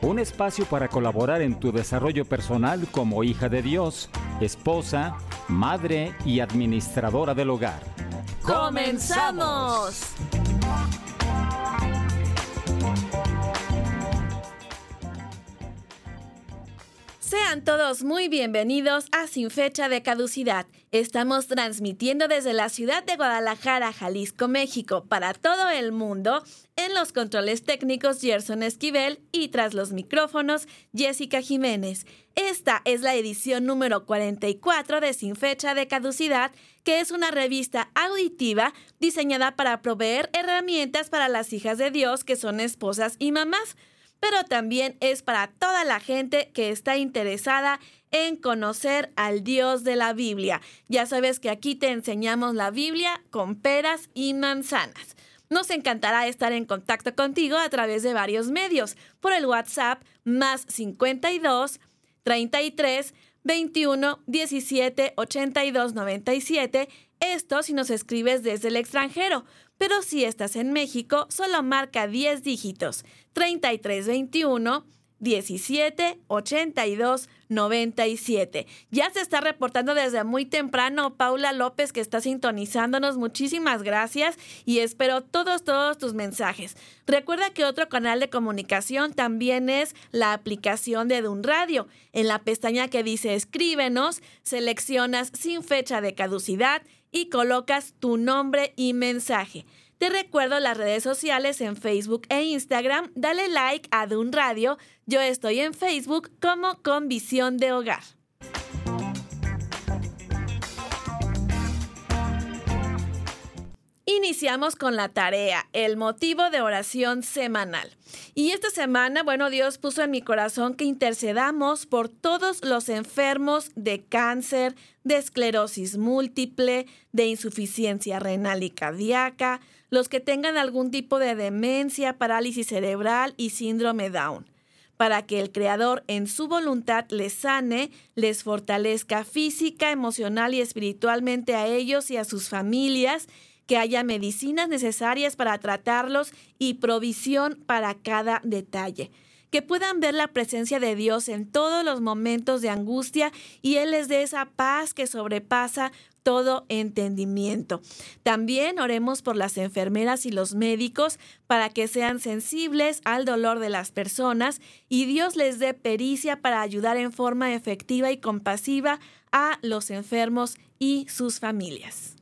un espacio para colaborar en tu desarrollo personal como hija de Dios, esposa, madre y administradora del hogar. ¡Comenzamos! Sean todos muy bienvenidos a Sin Fecha de Caducidad. Estamos transmitiendo desde la ciudad de Guadalajara, Jalisco, México, para todo el mundo, en los controles técnicos Gerson Esquivel y tras los micrófonos Jessica Jiménez. Esta es la edición número 44 de Sin Fecha de Caducidad, que es una revista auditiva diseñada para proveer herramientas para las hijas de Dios que son esposas y mamás pero también es para toda la gente que está interesada en conocer al Dios de la Biblia. Ya sabes que aquí te enseñamos la Biblia con peras y manzanas. Nos encantará estar en contacto contigo a través de varios medios, por el WhatsApp más 52 33 21 17 82 97. Esto si nos escribes desde el extranjero pero si estás en México, solo marca 10 dígitos, 3321 17 82 97. Ya se está reportando desde muy temprano Paula López que está sintonizándonos. Muchísimas gracias y espero todos, todos tus mensajes. Recuerda que otro canal de comunicación también es la aplicación de Dun Radio. En la pestaña que dice escríbenos, seleccionas sin fecha de caducidad y colocas tu nombre y mensaje. Te recuerdo las redes sociales en Facebook e Instagram. Dale like a Dun Radio. Yo estoy en Facebook como Con Visión de Hogar. Iniciamos con la tarea, el motivo de oración semanal. Y esta semana, bueno, Dios puso en mi corazón que intercedamos por todos los enfermos de cáncer, de esclerosis múltiple, de insuficiencia renal y cardíaca, los que tengan algún tipo de demencia, parálisis cerebral y síndrome Down, para que el Creador en su voluntad les sane, les fortalezca física, emocional y espiritualmente a ellos y a sus familias, que haya medicinas necesarias para tratarlos y provisión para cada detalle. Que puedan ver la presencia de Dios en todos los momentos de angustia y Él les dé esa paz que sobrepasa todo entendimiento. También oremos por las enfermeras y los médicos para que sean sensibles al dolor de las personas y Dios les dé pericia para ayudar en forma efectiva y compasiva a los enfermos y sus familias.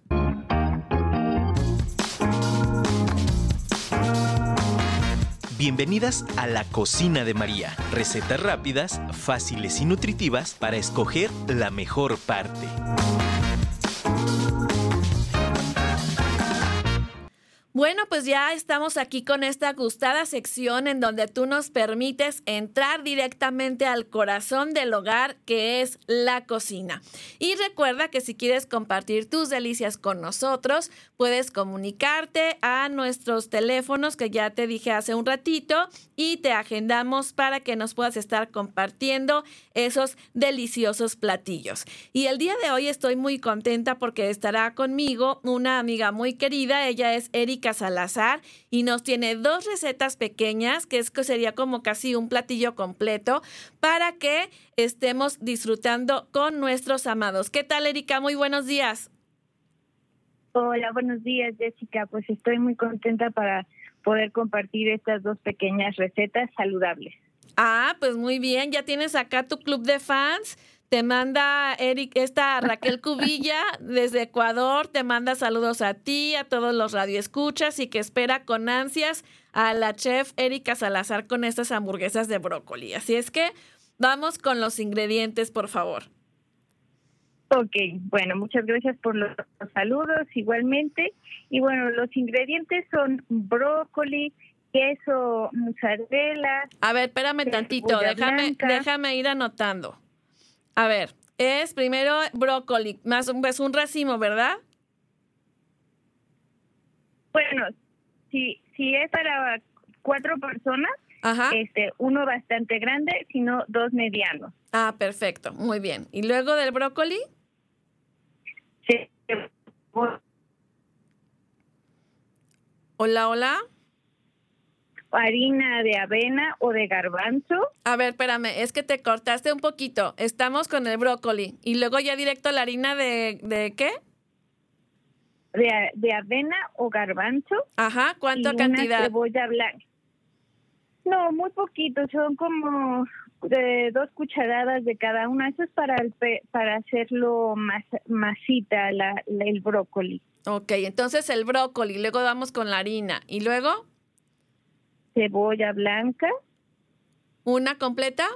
Bienvenidas a la cocina de María. Recetas rápidas, fáciles y nutritivas para escoger la mejor parte. Bueno, pues ya estamos aquí con esta gustada sección en donde tú nos permites entrar directamente al corazón del hogar que es la cocina. Y recuerda que si quieres compartir tus delicias con nosotros, puedes comunicarte a nuestros teléfonos que ya te dije hace un ratito y te agendamos para que nos puedas estar compartiendo esos deliciosos platillos. Y el día de hoy estoy muy contenta porque estará conmigo una amiga muy querida, ella es Erika Salazar y nos tiene dos recetas pequeñas, que es que sería como casi un platillo completo, para que estemos disfrutando con nuestros amados. ¿Qué tal, Erika? Muy buenos días. Hola, buenos días, Jessica. Pues estoy muy contenta para poder compartir estas dos pequeñas recetas saludables. Ah, pues muy bien, ya tienes acá tu club de fans. Te manda Eric, esta Raquel Cubilla desde Ecuador, te manda saludos a ti, a todos los radioescuchas y que espera con ansias a la chef Erika Salazar con estas hamburguesas de brócoli. Así es que vamos con los ingredientes, por favor. Ok, bueno, muchas gracias por los saludos igualmente. Y bueno, los ingredientes son brócoli, queso, mozzarella. A ver, espérame tantito, déjame, déjame ir anotando. A ver, Es primero brócoli, más un, es un racimo, ¿verdad? Bueno, si, si es para cuatro personas, Ajá. este, uno bastante grande, sino dos medianos. Ah, perfecto, muy bien. ¿Y luego del brócoli? Se- Hola, hola. Harina de avena o de garbanzo, A ver, espérame, es que te cortaste un poquito. Estamos con el brócoli. Y luego ya directo la harina de, ¿de qué? de, de avena o garbanzo Ajá, y ¿cuánta una cantidad? cebolla blanca. No, muy poquito, son como de dos cucharadas de cada una. Eso es para el pe- para hacerlo más masita la, la- el brócoli. Ok, entonces el brócoli, luego vamos con la harina. ¿Y luego? Cebolla blanca, ¿Una completa?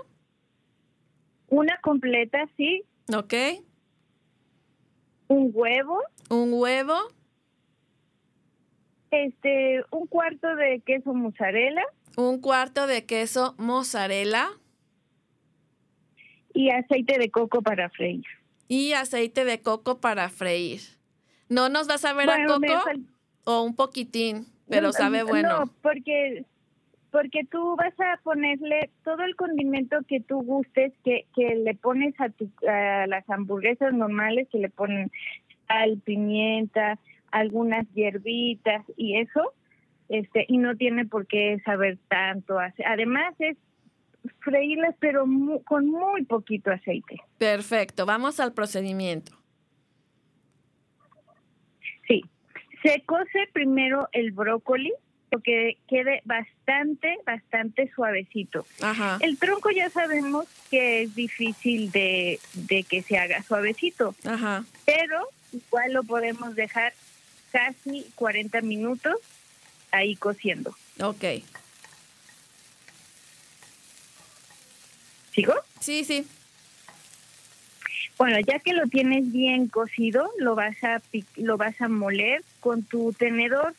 una completa, sí, Ok. un huevo, Un huevo. este, un cuarto de queso mozzarella Un cuarto de queso mozzarella. y aceite de coco para freír. Y aceite de coco para freír. ¿No nos vas a ver a Bueno, me coco? O un poquitín, pero No, sabe bueno. No, porque porque tú vas a ponerle todo el condimento que tú gustes, que, que le pones a, tu, a las hamburguesas normales, que le ponen sal, pimienta, algunas hierbitas y eso, este y no tiene por qué saber tanto. Además es freírlas, pero mu- con muy poquito aceite. Perfecto, vamos al procedimiento. Sí, se cose primero el brócoli, porque quede bastante, bastante suavecito. Ajá. El tronco ya sabemos que es difícil de, de que se haga suavecito, Ajá. pero igual lo podemos dejar casi 40 minutos ahí cociendo. Ok. ¿Sigo? Sí, sí. Bueno, ya que lo tienes bien cocido, lo vas a lo vas a moler con tu tenedor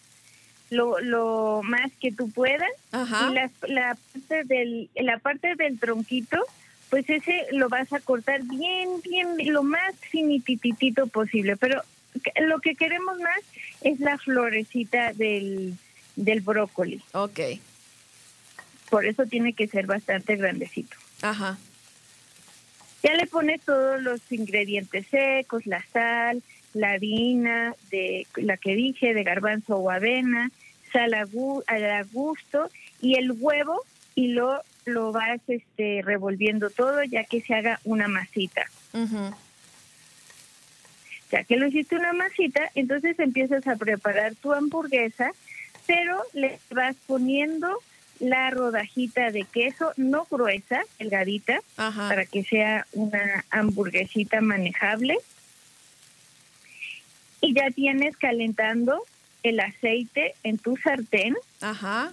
lo, lo más que tú puedas Ajá. y la, la parte del la parte del tronquito pues ese lo vas a cortar bien bien lo más finititito posible pero lo que queremos más es la florecita del del brócoli Ok. por eso tiene que ser bastante grandecito Ajá. ya le pones todos los ingredientes secos la sal la harina de la que dije de garbanzo o avena sal a, gu- a gusto y el huevo y lo lo vas este revolviendo todo ya que se haga una masita ya que lo hiciste una masita entonces empiezas a preparar tu hamburguesa pero le vas poniendo la rodajita de queso no gruesa delgadita Ajá. para que sea una hamburguesita manejable. Y ya tienes calentando el aceite en tu sartén Ajá.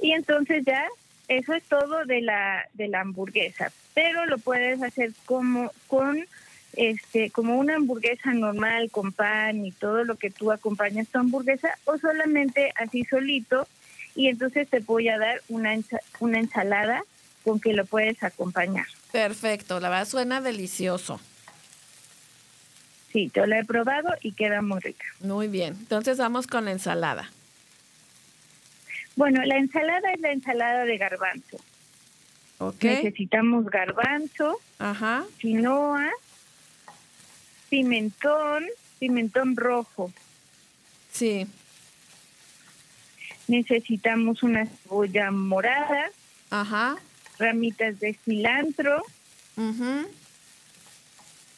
y entonces ya eso es todo de la de la hamburguesa, pero lo puedes hacer como con este como una hamburguesa normal con pan y todo lo que tú acompañas tu hamburguesa o solamente así solito y entonces te voy a dar una ensa- una ensalada con que lo puedes acompañar. Perfecto. La verdad suena delicioso. Sí, yo la he probado y queda muy rica. Muy bien. Entonces vamos con la ensalada. Bueno, la ensalada es la ensalada de garbanzo. Ok. Necesitamos garbanzo, Ajá. quinoa, pimentón, pimentón rojo. Sí. Necesitamos una cebolla morada, Ajá. ramitas de cilantro, Ujú.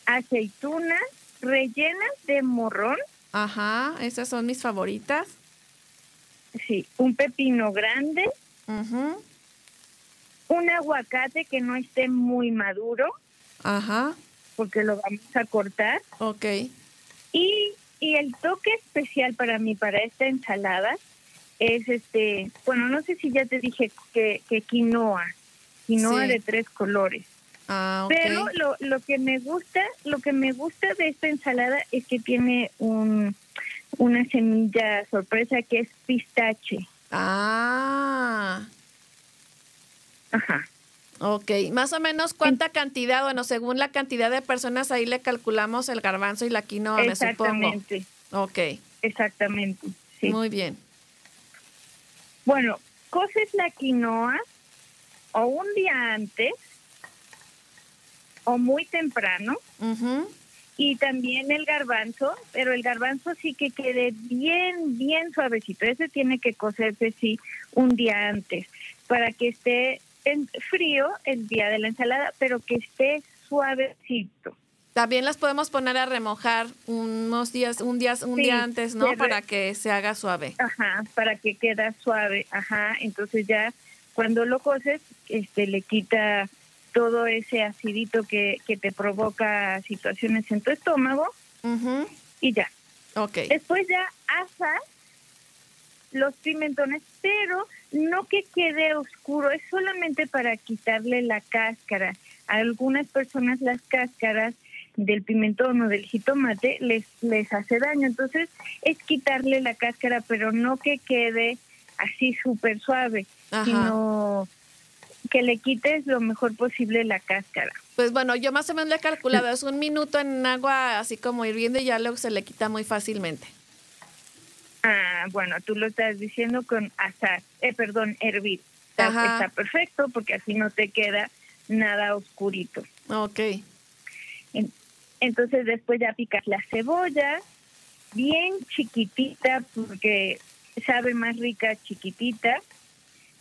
aceitunas rellenas de morrón, Ajá. Esas son mis favoritas. sí, un pepino grande, Ujú. un aguacate que no esté muy maduro, Ajá. porque lo vamos a cortar. Ok. Y, y el toque especial para mí, para esta ensalada, es este, bueno, no sé si ya te dije que, que quinoa, quinoa Sí. de tres colores. Ah. Pero lo, lo que me gusta, lo que me gusta de esta ensalada es que tiene un, una semilla sorpresa que es pistache. Ah. Ajá. Ok, más o menos cuánta cantidad, bueno, según la cantidad de personas ahí le calculamos el garbanzo y la quinoa, me supongo. Exactamente. Ok, Exactamente. Sí. muy bien. Bueno, coces la quinoa o un día antes o muy temprano Ujú. y también el garbanzo, pero el garbanzo sí que quede bien, bien suavecito. Ese tiene que cocerse sí un día antes para que esté en frío el día de la ensalada, pero que esté suavecito. También las podemos poner a remojar unos días, un día, un Sí, día antes, ¿no? Para que se haga suave. Ajá, para que queda suave. Ajá, entonces ya cuando lo coces, este le quita todo ese acidito que, que te provoca situaciones en tu estómago y ya. Ok. Después ya asas los pimentones, pero no que quede oscuro, es solamente para quitarle la cáscara. A algunas personas las cáscaras del pimentón o del jitomate les, les hace daño, entonces es quitarle la cáscara, pero no que quede así súper suave, Ajá. sino que le quites lo mejor posible la cáscara. Pues bueno, yo más o menos le he calculado, es un minuto en agua así como hirviendo y ya luego se le quita muy fácilmente. Ah, bueno, tú lo estás diciendo con asar, eh, perdón, hervir. Está, está perfecto porque así no te queda nada oscurito. Ok. En- Entonces después ya picas la cebolla bien chiquitita porque sabe más rica chiquitita.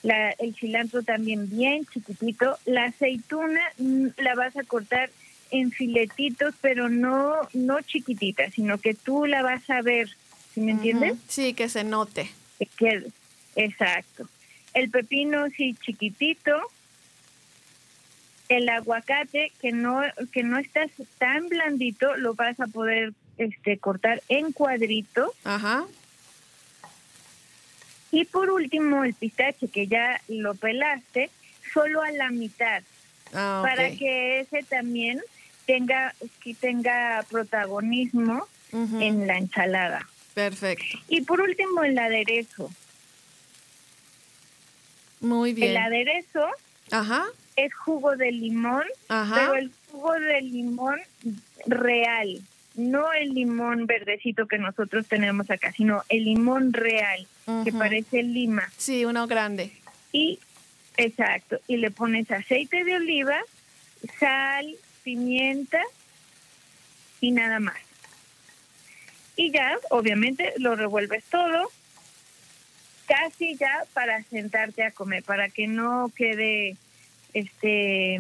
La, el cilantro también bien chiquitito. La aceituna mm, la vas a cortar en filetitos, pero no no chiquitita, sino que tú la vas a ver, ¿sí me entiendes? Sí, que se note. que quede. Exacto. El pepino sí chiquitito. El aguacate que no que no está tan blandito lo vas a poder este cortar en cuadritos Ajá. Y por último el pistache que ya lo pelaste solo a la mitad Ah, para que ese también tenga que tenga protagonismo en la ensalada. Perfecto. Y por último el aderezo. Muy bien. El aderezo Ajá. es jugo de limón, Ajá. pero el jugo de limón real, no el limón verdecito que nosotros tenemos acá, sino el limón real, que parece lima. Sí, uno grande. Y, exacto, y le pones aceite de oliva, sal, pimienta y nada más. Y ya, obviamente, lo revuelves todo, casi ya para sentarte a comer, para que no quede este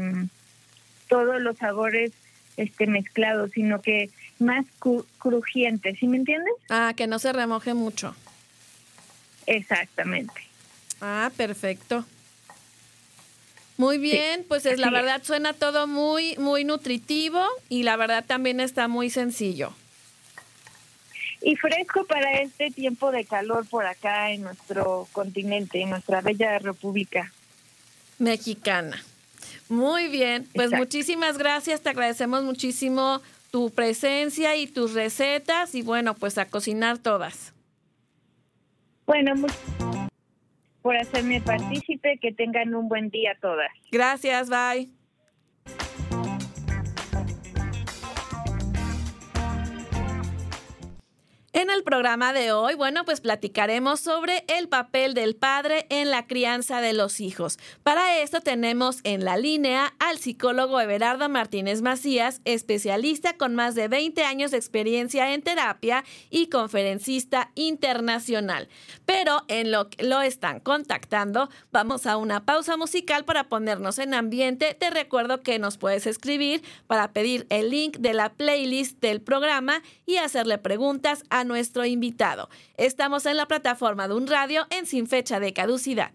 todos los sabores este mezclados, sino que más cru- crujiente, ¿sí me entiendes? Ah, que no se remoje mucho. Exactamente. Ah, perfecto. Muy bien, pues es, la es. verdad suena todo muy, muy nutritivo y la verdad también está muy sencillo. Y fresco para este tiempo de calor por acá en nuestro continente, en nuestra bella república. Mexicana. Muy bien, pues Exacto. muchísimas gracias, te agradecemos muchísimo tu presencia y tus recetas y bueno, pues a cocinar todas. Bueno, muchas por hacerme partícipe, que tengan un buen día todas. Gracias, bye. En el programa de hoy, bueno, pues platicaremos sobre el papel del padre en la crianza de los hijos. Para esto tenemos en la línea al psicólogo Everardo Martínez Macías, especialista con más de 20 años de experiencia en terapia y conferencista internacional. Pero en lo que lo están contactando, vamos a una pausa musical para ponernos en ambiente. Te recuerdo que nos puedes escribir para pedir el link de la playlist del programa y hacerle preguntas a nuestro invitado. Estamos en la plataforma de un radio en sin fecha de caducidad.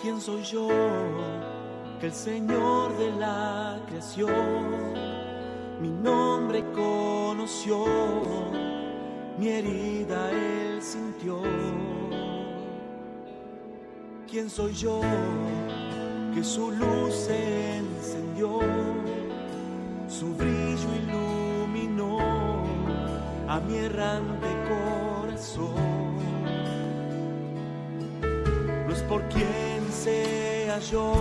¿Quién soy yo? Que el Señor de la creación mi nombre conoció, mi herida él sintió. ¿Quién soy yo? Que su luz se encendió, su brillo iluminó a mi errante corazón. No es por quien sea yo,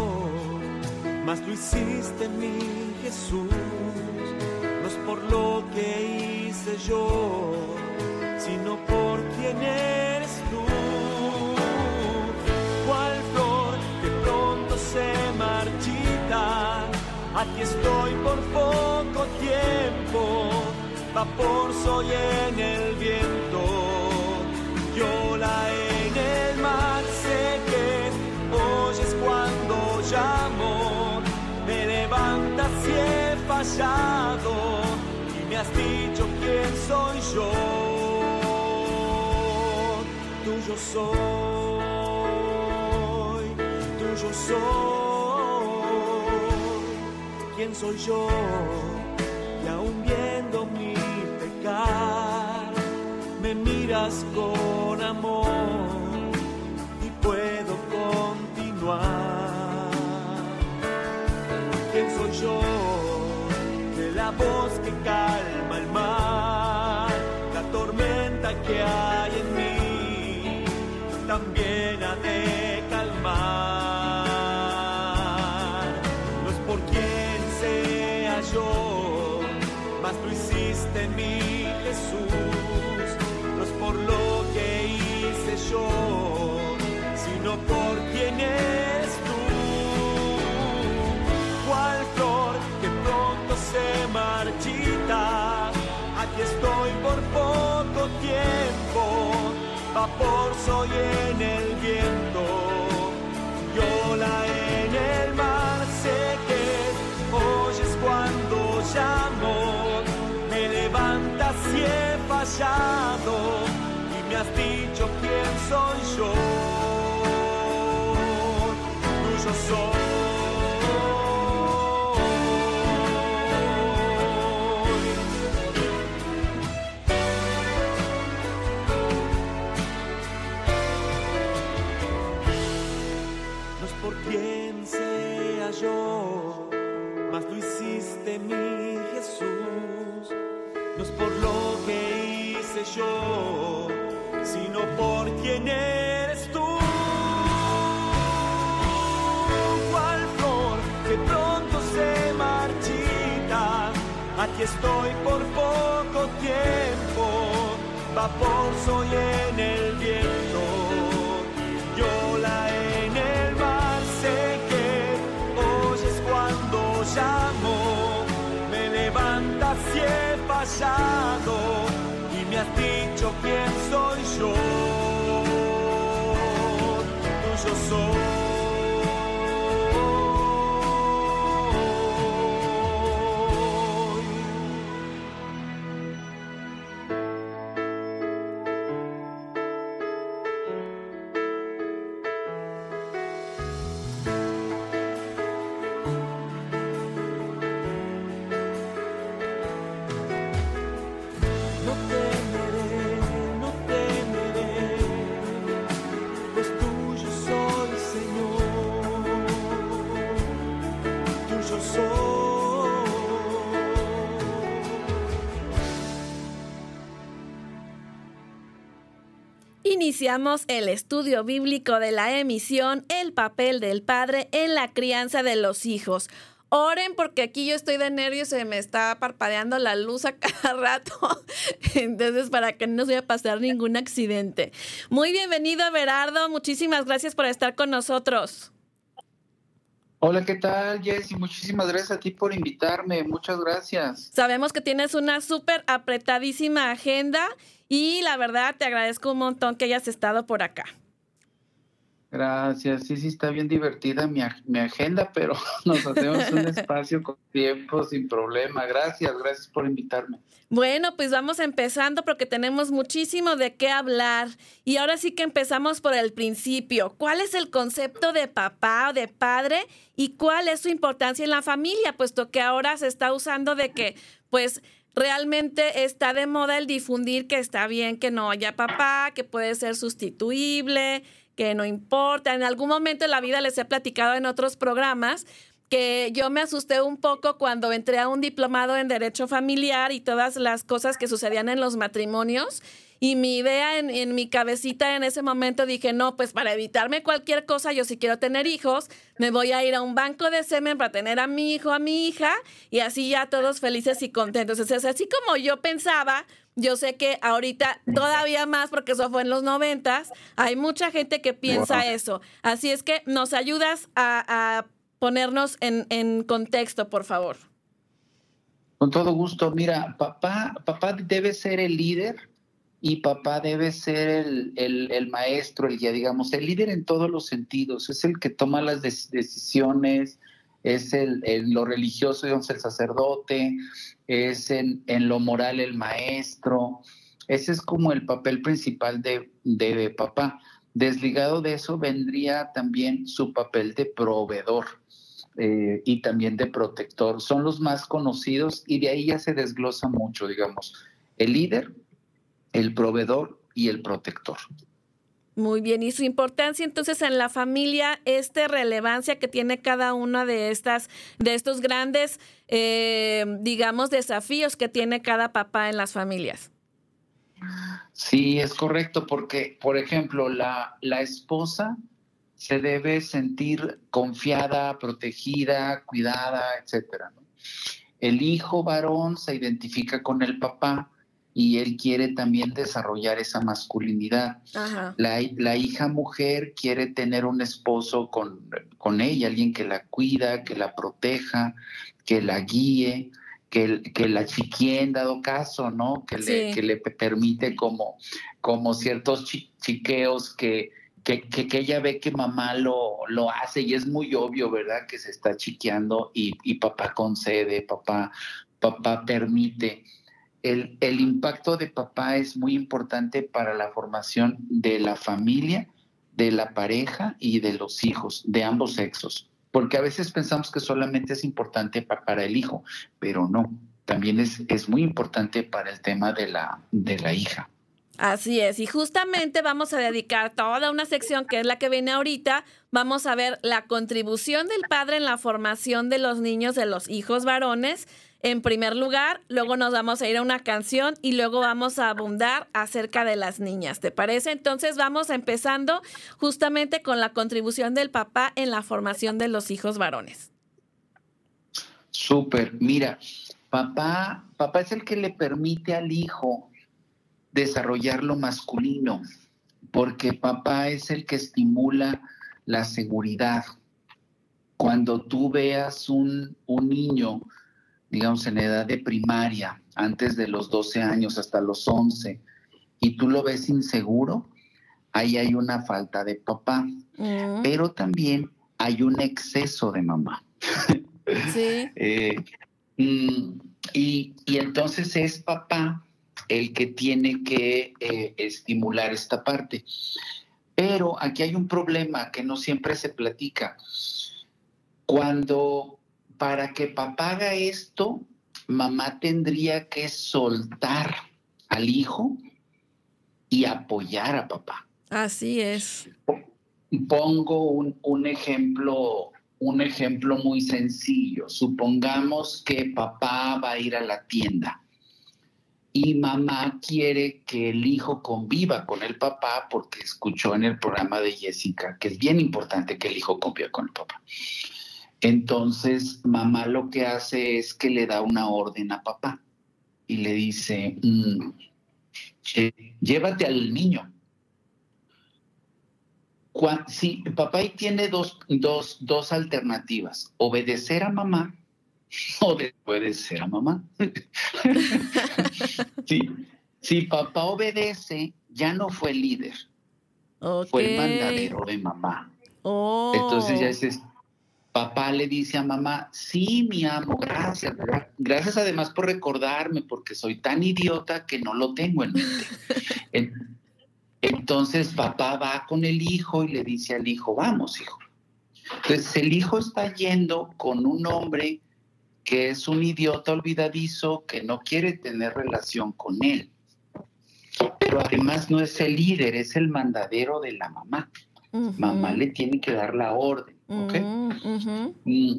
mas lo hiciste en mí, Jesús. No es por lo que hice yo, sino por quien eres tú. Cual flor que pronto se marchita, aquí estoy por poco tiempo, vapor soy en el viento, viola en el mar, sé que oyes cuando llamo, me levantas si he fallado y me has dicho quién soy yo, tuyo soy, tuyo soy, quién soy yo, y aún viendo mi pecar, me miras con amor y puedo continuar. ¿Quién soy yo? De la voz mas lo hiciste en mí, Jesús. No es por lo que hice yo, sino por quien eres tú. Cual flor que pronto se marchita, aquí estoy por poco tiempo, vapor soy en el viento, si he fallado y me has dicho quién soy yo, tuyo soy. Aquí estoy por poco tiempo, vapor soy en el viento. Viola en el mar, sé que oyes cuando llamo, me levantas si he fallado y me has dicho quién soy yo, tuyo soy. Iniciamos el estudio bíblico de la emisión El papel del padre en la crianza de los hijos. Oren porque aquí yo estoy de nervios, se me está parpadeando la luz a cada rato. Entonces, para que no nos vaya a pasar ningún accidente. Muy bienvenido, Berardo. Muchísimas gracias por estar con nosotros. Hola, ¿qué tal, Jessy? Muchísimas gracias a ti por invitarme. Muchas gracias. Sabemos que tienes una súper apretadísima agenda y la verdad te agradezco un montón que hayas estado por acá. Gracias. Sí, sí, está bien divertida mi, ag- mi agenda, pero nos hacemos un espacio con tiempo sin problema. Gracias, gracias por invitarme. Bueno, pues vamos empezando porque tenemos muchísimo de qué hablar. Y ahora sí que empezamos por el principio. ¿Cuál es el concepto de papá o de padre y cuál es su importancia en la familia? Puesto que ahora se está usando de que, pues, realmente está de moda el difundir que está bien que no haya papá, que puede ser sustituible, que no importa. En algún momento de la vida les he platicado en otros programas que yo me asusté un poco cuando entré a un diplomado en Derecho Familiar y todas las cosas que sucedían en los matrimonios. Y mi idea en, en, mi cabecita en ese momento dije, no, pues para evitarme cualquier cosa, yo si quiero tener hijos, me voy a ir a un banco de semen para tener a mi hijo, a mi hija, y así ya todos felices y contentos. Entonces, así como yo pensaba, yo sé que ahorita todavía más, porque eso fue en los noventas, hay mucha gente que piensa eso. Así es que nos ayudas a, a ponernos en, en contexto, por favor. Con todo gusto. Mira, papá, papá debe ser el líder y papá debe ser el, el, maestro, el guía, digamos, el líder en todos los sentidos. Es el que toma las decisiones, es el, el, lo religioso, digamos, el sacerdote, es en, en, lo moral el maestro. Ese es como el papel principal de, de papá. Desligado de eso vendría también su papel de proveedor eh, y también de protector. Son los más conocidos y de ahí ya se desglosa mucho, digamos, el líder, el proveedor y el protector. Muy bien, y su importancia entonces en la familia, esta relevancia que tiene cada una de estas, de estos grandes, eh, digamos, desafíos que tiene cada papá en las familias. Sí, es correcto, porque, por ejemplo, la, la esposa se debe sentir confiada, protegida, cuidada, etcétera. ¿no? El hijo varón se identifica con el papá y él quiere también desarrollar esa masculinidad. La, la, hija mujer quiere tener un esposo con, con, ella, alguien que la cuida, que la proteja, que la guíe, que, que la chiquie en dado caso, ¿no? Que, sí. le, que le permite como, como ciertos chiqueos que, que, que, que, ella ve que mamá lo, lo hace y es muy obvio, ¿verdad? Que se está chiqueando y, y papá concede, papá, papá permite el, el, impacto de papá es muy importante para la formación de la familia, de la pareja y de los hijos, de ambos sexos. Porque a veces pensamos que solamente es importante pa, para el hijo, pero no, también es, es muy importante para el tema de la, de la hija. Así es, y justamente vamos a dedicar toda una sección que es la que viene ahorita. Vamos a ver la contribución del padre en la formación de los niños, de los hijos varones en primer lugar, luego nos vamos a ir a una canción y luego vamos a abundar acerca de las niñas. ¿Te parece? Entonces vamos empezando justamente con la contribución del papá en la formación de los hijos varones. Súper, mira, papá, papá es el que le permite al hijo desarrollar lo masculino, porque papá es el que estimula la seguridad. Cuando tú veas un, un niño digamos, en edad de primaria, antes de los 12 años hasta los 11, y tú lo ves inseguro, ahí hay una falta de papá, mm. pero también hay un exceso de mamá. Sí. eh, y, y, entonces es papá el que tiene que eh, estimular esta parte. Pero aquí hay un problema que no siempre se platica. Cuando para que papá haga esto, mamá tendría que soltar al hijo y apoyar a papá. Así es. Pongo un, un, ejemplo, un ejemplo muy sencillo. Supongamos que papá va a ir a la tienda y mamá quiere que el hijo conviva con el papá porque escuchó en el programa de Jessica que es bien importante que el hijo conviva con el papá. Entonces, mamá lo que hace es que le da una orden a papá y le dice, mmm, llévate al niño. Sí, papá ahí tiene dos, dos, dos alternativas, obedecer a mamá o desobedecer a mamá. sí, si papá obedece, ya no fue líder, okay. fue el mandadero de mamá. Oh. Entonces ya es papá le dice a mamá, sí, mi amo, gracias, gracias además por recordarme, porque soy tan idiota que no lo tengo en mente. Entonces papá va con el hijo y le dice al hijo, vamos, hijo. Entonces el hijo está yendo con un hombre que es un idiota olvidadizo que no quiere tener relación con él. Pero además no es el líder, es el mandadero de la mamá. Mamá le tiene que dar la orden, ¿ok? Mm,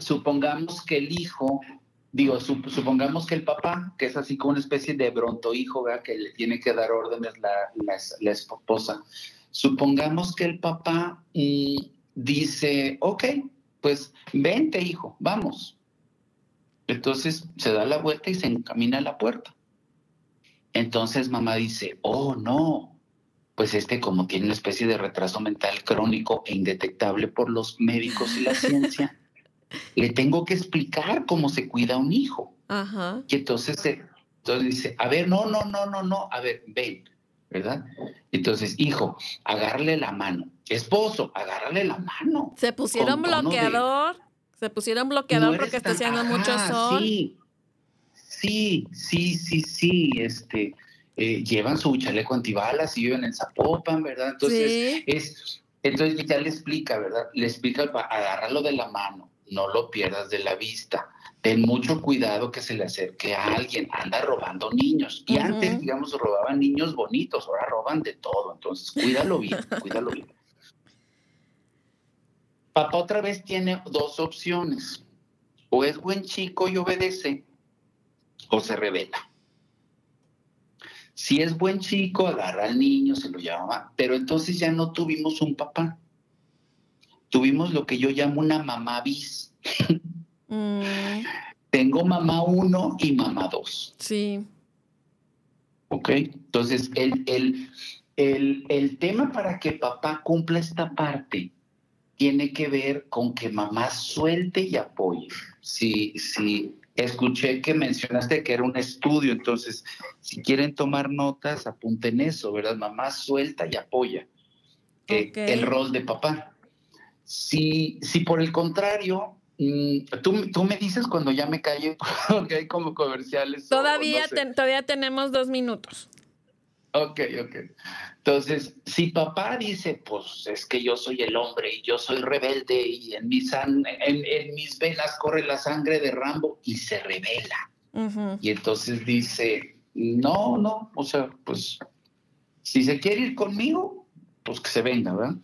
supongamos que el hijo, digo, supongamos que el papá, que es así como una especie de bronto hijo, que le tiene que dar órdenes la, la, esposa. Supongamos que el papá mm, dice, ok, pues vente hijo, vamos. Entonces se da la vuelta y se encamina a la puerta. Entonces mamá dice, oh no, pues este como tiene una especie de retraso mental crónico e indetectable por los médicos y la ciencia, le tengo que explicar cómo se cuida un hijo. Ajá. Y entonces, entonces dice, a ver, no, no, no, no, no, a ver, ven, ¿verdad? Entonces, hijo, agarrarle la mano. Esposo, agárrale la mano. Se pusieron bloqueador. Se pusieron bloqueador porque está haciendo mucho sol. Sí, sí, sí, sí, sí. Este, eh, llevan su chaleco antibalas y viven en Zapopan, ¿verdad? Entonces, es, entonces ya le explica, ¿verdad? Le explica, agárralo de la mano, no lo pierdas de la vista ten mucho cuidado que se le acerque a alguien, anda robando niños. Y antes, digamos, robaban niños bonitos, ahora roban de todo. Entonces, cuídalo bien, cuídalo bien. Papá otra vez tiene dos opciones. O es buen chico y obedece, o se revela. Si es buen chico, agarra al niño, se lo llama, pero entonces ya no tuvimos un papá. Tuvimos lo que yo llamo una mamá bis. Mm. Tengo mamá uno y mamá dos. Sí. ¿Ok? Entonces, el, el, el, el tema para que papá cumpla esta parte tiene que ver con que mamá suelte y apoye. Si, si escuché que mencionaste que era un estudio, entonces, si quieren tomar notas, apunten eso, ¿verdad? Mamá suelta y apoya eh, el rol de papá. Si, si por el contrario, mm, tú, tú, me dices cuando ya me calle, porque hay como comerciales. Todavía, todavía tenemos dos minutos. Ok, ok. Entonces, si papá dice, pues es que yo soy el hombre y yo soy rebelde y en mis, en, mis venas corre la sangre de Rambo y se revela. Y entonces dice, no, no, o sea, pues si se quiere ir conmigo, pues que se venga, ¿verdad?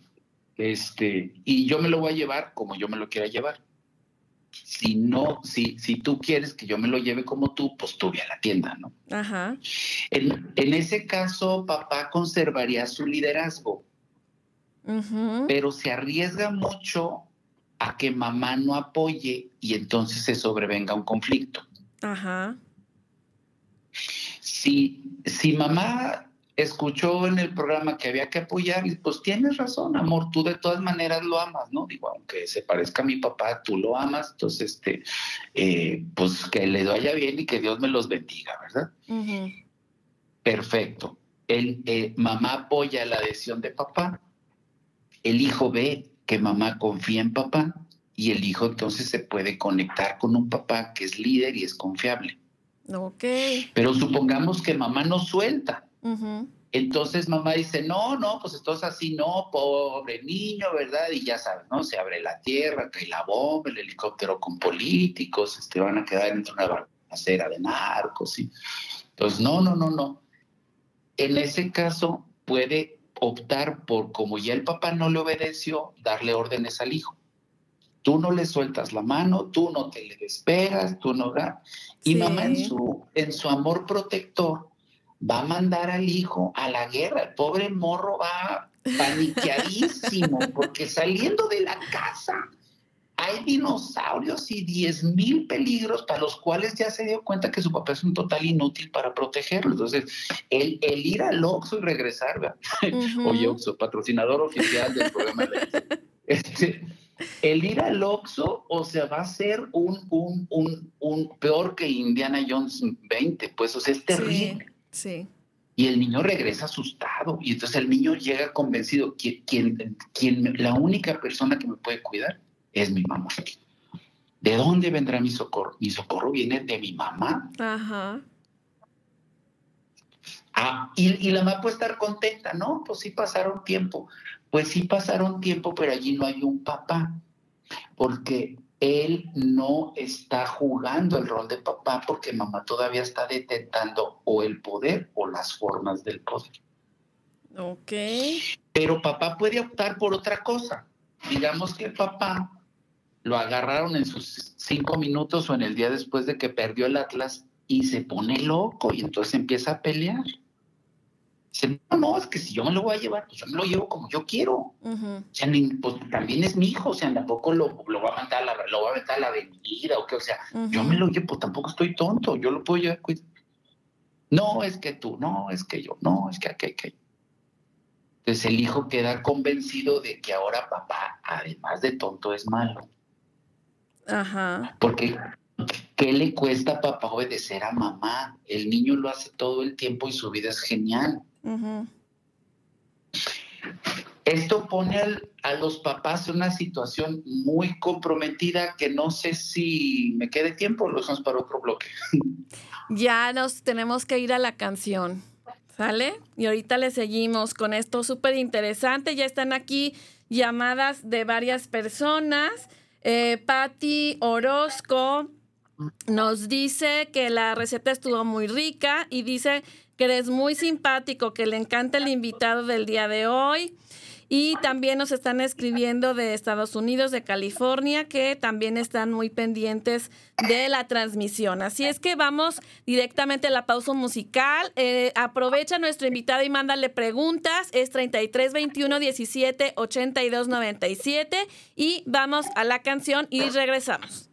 Este, y yo me lo voy a llevar como yo me lo quiera llevar si no, si, si tú quieres que yo me lo lleve como tú, pues tú ve a la tienda, ¿no? Ajá. En, ese caso, papá conservaría su liderazgo, pero se arriesga mucho a que mamá no apoye y entonces se sobrevenga un conflicto. Ajá. Si, si mamá escuchó en el programa que había que apoyar y pues tienes razón, amor, tú de todas maneras lo amas, ¿no? Digo, aunque se parezca a mi papá, tú lo amas, entonces, este, eh, pues que le vaya bien y que Dios me los bendiga, ¿verdad? Perfecto. El, eh, mamá apoya la decisión de papá, el hijo ve que mamá confía en papá y el hijo entonces se puede conectar con un papá que es líder y es confiable. Ok. Pero supongamos que mamá no suelta entonces mamá dice, no, no, pues esto es así, no, pobre niño, ¿verdad? Y ya sabes, ¿no? Se abre la tierra, cae la bomba, el helicóptero con políticos, este, van a quedar entre una acera de narcos. Y... Entonces, no, no, no, no. En ese caso puede optar por, como ya el papá no le obedeció, darle órdenes al hijo. Tú no le sueltas la mano, tú no te le despegas, tú no... Y mamá en su, en su amor protector va a mandar al hijo a la guerra. El pobre morro va paniqueadísimo porque saliendo de la casa hay dinosaurios y diez mil peligros para los cuales ya se dio cuenta que su papá es un total inútil para protegerlo. Entonces, el, el ir al Oxxo y regresar, oye Oxxo, patrocinador oficial del programa este, el ir al Oxxo, o sea, va a ser un, un, un, un, peor que Indiana Jones 20, pues, o sea, es terrible. Sí. Y el niño regresa asustado. Y entonces el niño llega convencido, quien, quien, la única persona que me puede cuidar es mi mamá. ¿De dónde vendrá mi socorro? Mi socorro viene de mi mamá. Ajá. Ah, y, y, la mamá puede estar contenta, ¿no? Pues sí pasaron tiempo. Pues sí pasaron tiempo, pero allí no hay un papá. Porque él no está jugando el rol de papá porque mamá todavía está detentando o el poder o las formas del poder. Ok. Pero papá puede optar por otra cosa. Digamos que papá lo agarraron en sus cinco minutos o en el día después de que perdió el Atlas y se pone loco y entonces empieza a pelear. Dice, no, no, es que si yo me lo voy a llevar, pues yo me lo llevo como yo quiero. O sea, pues, también es mi hijo, o sea, tampoco lo, lo va a aventar a la, lo va a aventar a la avenida o qué, o sea, yo me lo llevo, pues tampoco estoy tonto, yo lo puedo llevar. No, es que tú, no, es que yo, no, es que aquel, que. Entonces el hijo queda convencido de que ahora papá, además de tonto, es malo. Ajá. Porque ¿qué le cuesta a papá obedecer a mamá? El niño lo hace todo el tiempo y su vida es genial. Esto pone a los papás en una situación muy comprometida que no sé si me quede tiempo, lo dejamos para otro bloque. Ya nos tenemos que ir a la canción, ¿sale? Y ahorita le seguimos con esto súper interesante. Ya están aquí llamadas de varias personas. Eh, Patti Orozco nos dice que la receta estuvo muy rica y dice que eres muy simpático, que le encanta el invitado del día de hoy. Y también nos están escribiendo de Estados Unidos, de California, que también están muy pendientes de la transmisión. Así es que vamos directamente a la pausa musical. Eh, aprovecha nuestro invitado y mándale preguntas. Es 33 21 17 82 97. Y vamos a la canción y regresamos.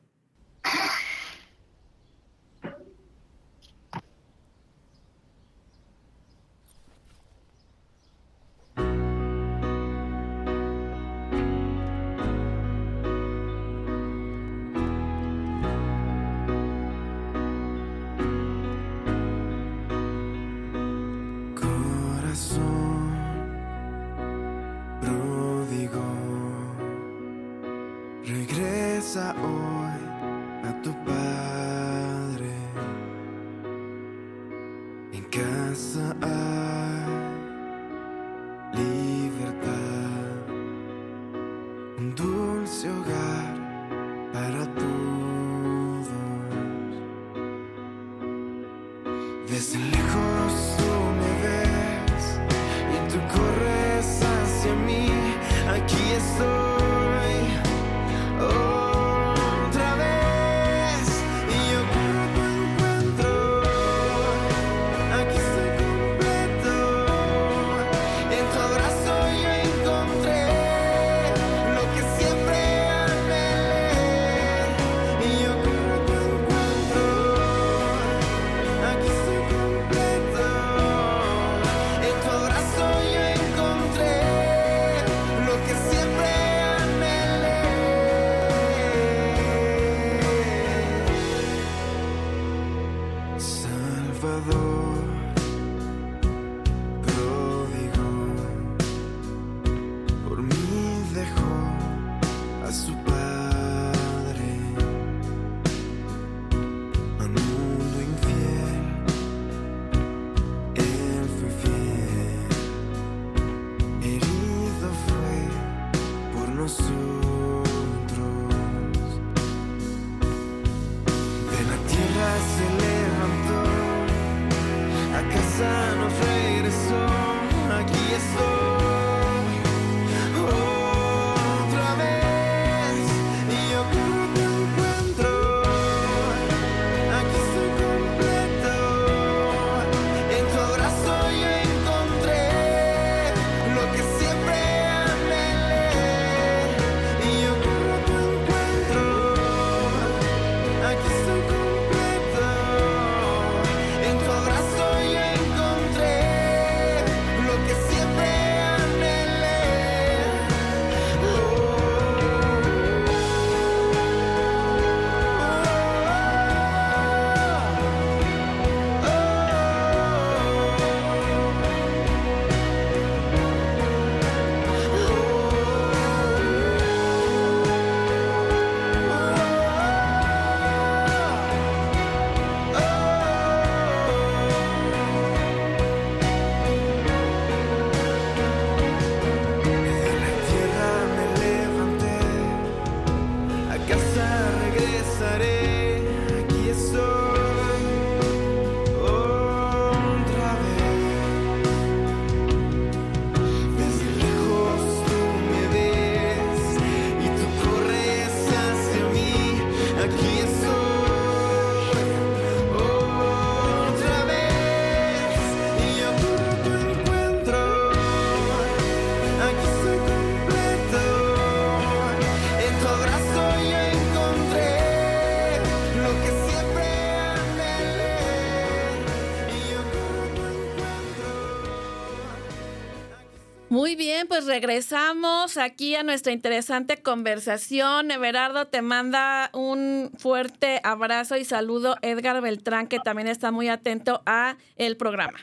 Pues regresamos aquí a nuestra interesante conversación. Everardo te manda un fuerte abrazo y saludo Edgar Beltrán, que también está muy atento a el programa.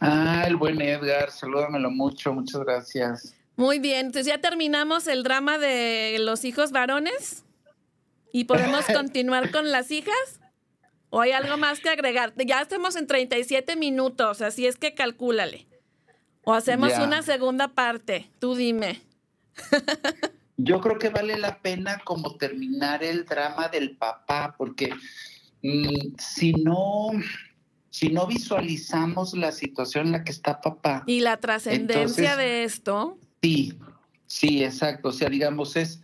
Ah, el buen Edgar, salúdamelo mucho, muchas gracias. Muy bien, entonces ya terminamos el drama de los hijos varones y podemos continuar con las hijas. ¿O hay algo más que agregar? Ya estamos en 37 minutos, así es que calcúlale. O hacemos una segunda parte, tú dime. Yo creo que vale la pena como terminar el drama del papá, porque mm, si no, si no visualizamos la situación en la que está papá. Y la trascendencia de esto. Sí, sí, exacto. O sea, digamos, es,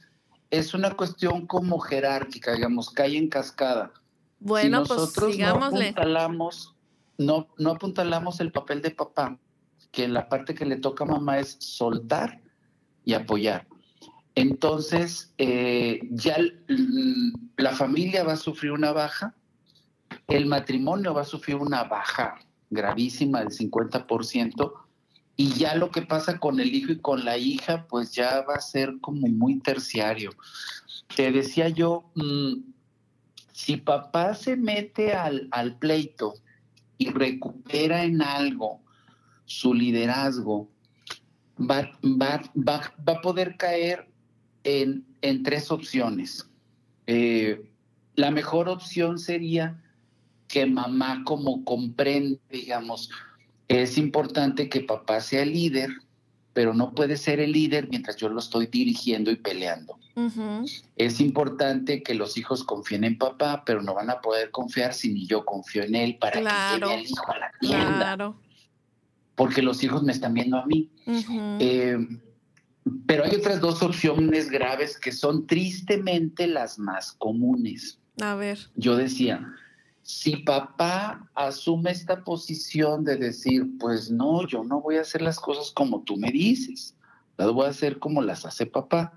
es una cuestión como jerárquica, digamos, cae en cascada. Bueno, si pues nosotros pues No apuntalamos, no, no apuntalamos el papel de papá que la parte que le toca a mamá es soltar y apoyar. Entonces, eh, ya la familia va a sufrir una baja, el matrimonio va a sufrir una baja gravísima del 50%, y ya lo que pasa con el hijo y con la hija, pues ya va a ser como muy terciario. Te decía yo, mm, si papá se mete al, al pleito y recupera en algo su liderazgo, va, a poder caer en, tres opciones. Eh, la mejor opción sería que mamá como comprende, digamos, es importante que papá sea el líder, pero no puede ser el líder mientras yo lo estoy dirigiendo y peleando. Es importante que los hijos confíen en papá, pero no van a poder confiar si ni yo confío en él para que lleve al hijo a la tienda. Claro porque los hijos me están viendo a mí. Eh, pero hay otras dos opciones graves que son tristemente las más comunes. A ver. Yo decía, si papá asume esta posición de decir, pues no, yo no voy a hacer las cosas como tú me dices, las voy a hacer como las hace papá.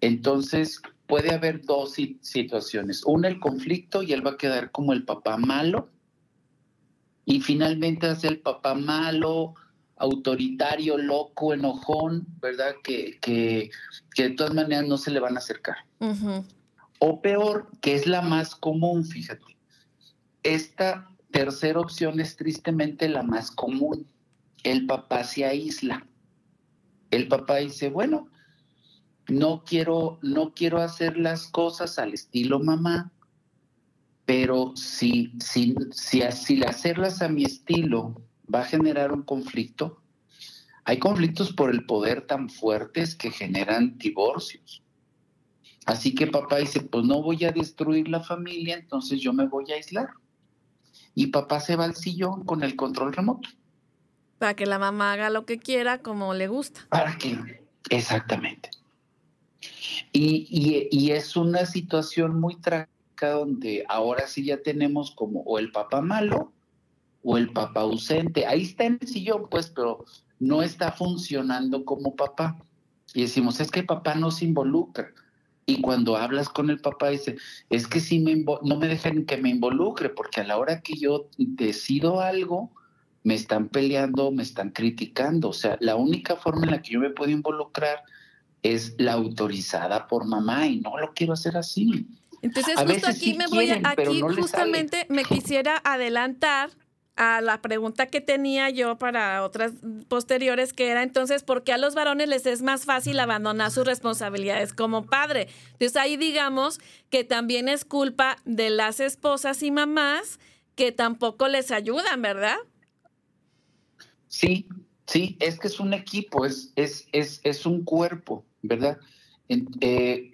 Entonces puede haber dos situaciones. Una, el conflicto y él va a quedar como el papá malo y finalmente hace el papá malo, autoritario, loco, enojón, ¿verdad? Que, que, de todas maneras no se le van a acercar. O peor, que es la más común, fíjate. Esta tercera opción es tristemente la más común. El papá se aísla. El papá dice, bueno, no quiero, no quiero hacer las cosas al estilo mamá, pero si, si, si, si hacerlas a mi estilo va a generar un conflicto, hay conflictos por el poder tan fuertes que generan divorcios. Así que papá dice, pues no voy a destruir la familia, entonces yo me voy a aislar. Y papá se va al sillón con el control remoto. Para que la mamá haga lo que quiera como le gusta. Para que, exactamente. Y, y, y es una situación muy trágica donde ahora sí ya tenemos como o el papá malo o el papá ausente. Ahí está en el sillón, pues, pero no está funcionando como papá. Y decimos, es que papá no se involucra. Y cuando hablas con el papá, dice, es que si me no me dejan que me involucre, porque a la hora que yo decido algo, me están peleando, me están criticando. O sea, la única forma en la que yo me puedo involucrar es la autorizada por mamá y no lo quiero hacer así. Entonces, justo aquí me voy, aquí justamente me quisiera adelantar a la pregunta que tenía yo para otras posteriores, que era entonces, ¿por qué a los varones les es más fácil abandonar sus responsabilidades como padre? Entonces ahí digamos que también es culpa de las esposas y mamás que tampoco les ayudan, ¿verdad? Sí, sí, es que es un equipo, es, es, es, es un cuerpo, ¿verdad? Eh,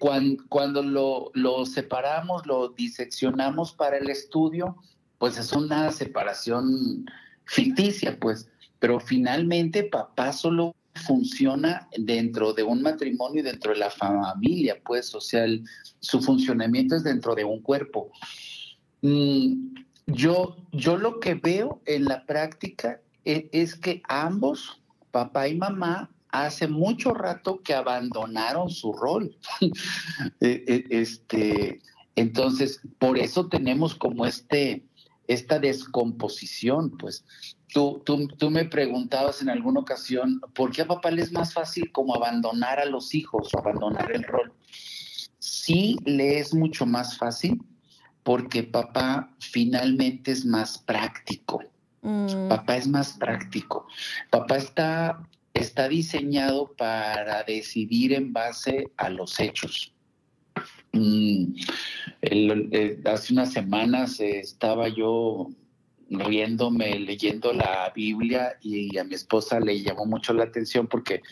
cuando, lo, separamos, lo diseccionamos para el estudio, pues es una separación ficticia, pues, pero finalmente papá solo funciona dentro de un matrimonio y dentro de la familia, pues, o sea, su funcionamiento es dentro de un cuerpo. Mm, yo, yo lo que veo en la práctica es, es que ambos, papá y mamá, hace mucho rato que abandonaron su rol. E, e, este, entonces, por eso tenemos como este, esta descomposición, pues, Tú, tú, tú, me preguntabas en alguna ocasión, ¿por qué a papá le es más fácil como abandonar a los hijos o abandonar el rol? Sí le es mucho más fácil porque papá finalmente es más práctico. Mm. Papá es más práctico. Papá está, está diseñado para decidir en base a los hechos. Mm, hace unas semanas estaba yo riéndome, leyendo la Biblia y a mi esposa le llamó mucho la atención porque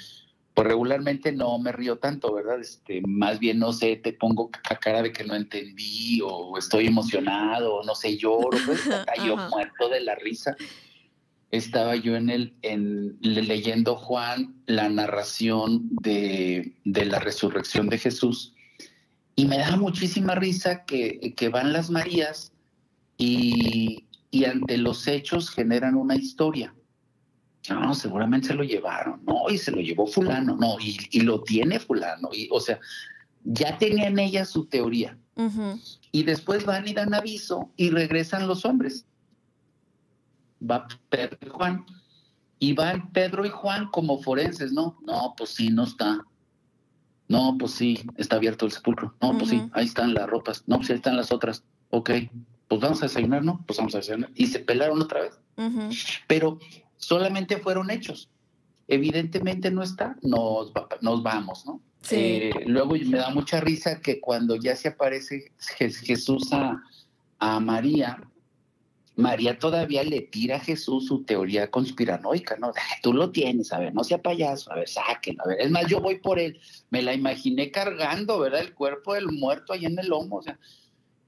pues regularmente no me río tanto, ¿verdad? Este, más bien, no sé, te pongo a cara de que no entendí o estoy emocionado, o no sé, lloro, pues, yo muerto de la risa. Estaba yo en el, en, leyendo Juan la narración de, de la resurrección de Jesús y me da muchísima risa que, que van las Marías y, y ante los hechos generan una historia. No, seguramente se lo llevaron, no, y se lo llevó fulano, no, y, lo tiene fulano, y, o sea, ya tenían ella su teoría. Y después van y dan aviso y regresan los hombres. Va Pedro y Juan. Y van Pedro y Juan como forenses, ¿no? No, pues sí, no está. No, pues sí, está abierto el sepulcro. No, pues sí, ahí están las ropas. No, pues ahí están las otras. Ok, pues vamos a desayunar, ¿no? Pues vamos a desayunar. Y se pelaron otra vez. Pero solamente fueron hechos. Evidentemente no está, nos, nos vamos, ¿no? Eh, luego me da mucha risa que cuando ya se aparece Jesús a, a María, María todavía le tira a Jesús su teoría conspiranoica, ¿no? Tú lo tienes, a ver, no sea payaso, a ver, sáquenlo, a ver. Es más, yo voy por él. Me la imaginé cargando, ¿verdad? El cuerpo del muerto ahí en el lomo, o sea.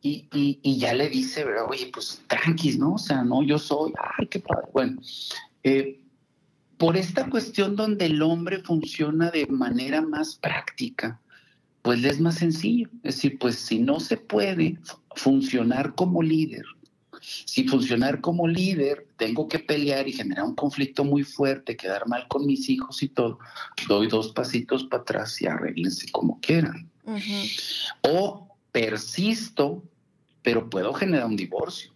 Y, y, ya le dice, ¿verdad? Oye, pues tranquis, ¿no? O sea, no, yo soy, ay, qué padre. Bueno, eh, por esta cuestión donde el hombre funciona de manera más práctica, pues le es más sencillo. Es decir, pues si no se puede funcionar como líder, si funcionar como líder tengo que pelear y generar un conflicto muy fuerte, quedar mal con mis hijos y todo, doy dos pasitos para atrás y arreglense como quieran. O persisto, pero puedo generar un divorcio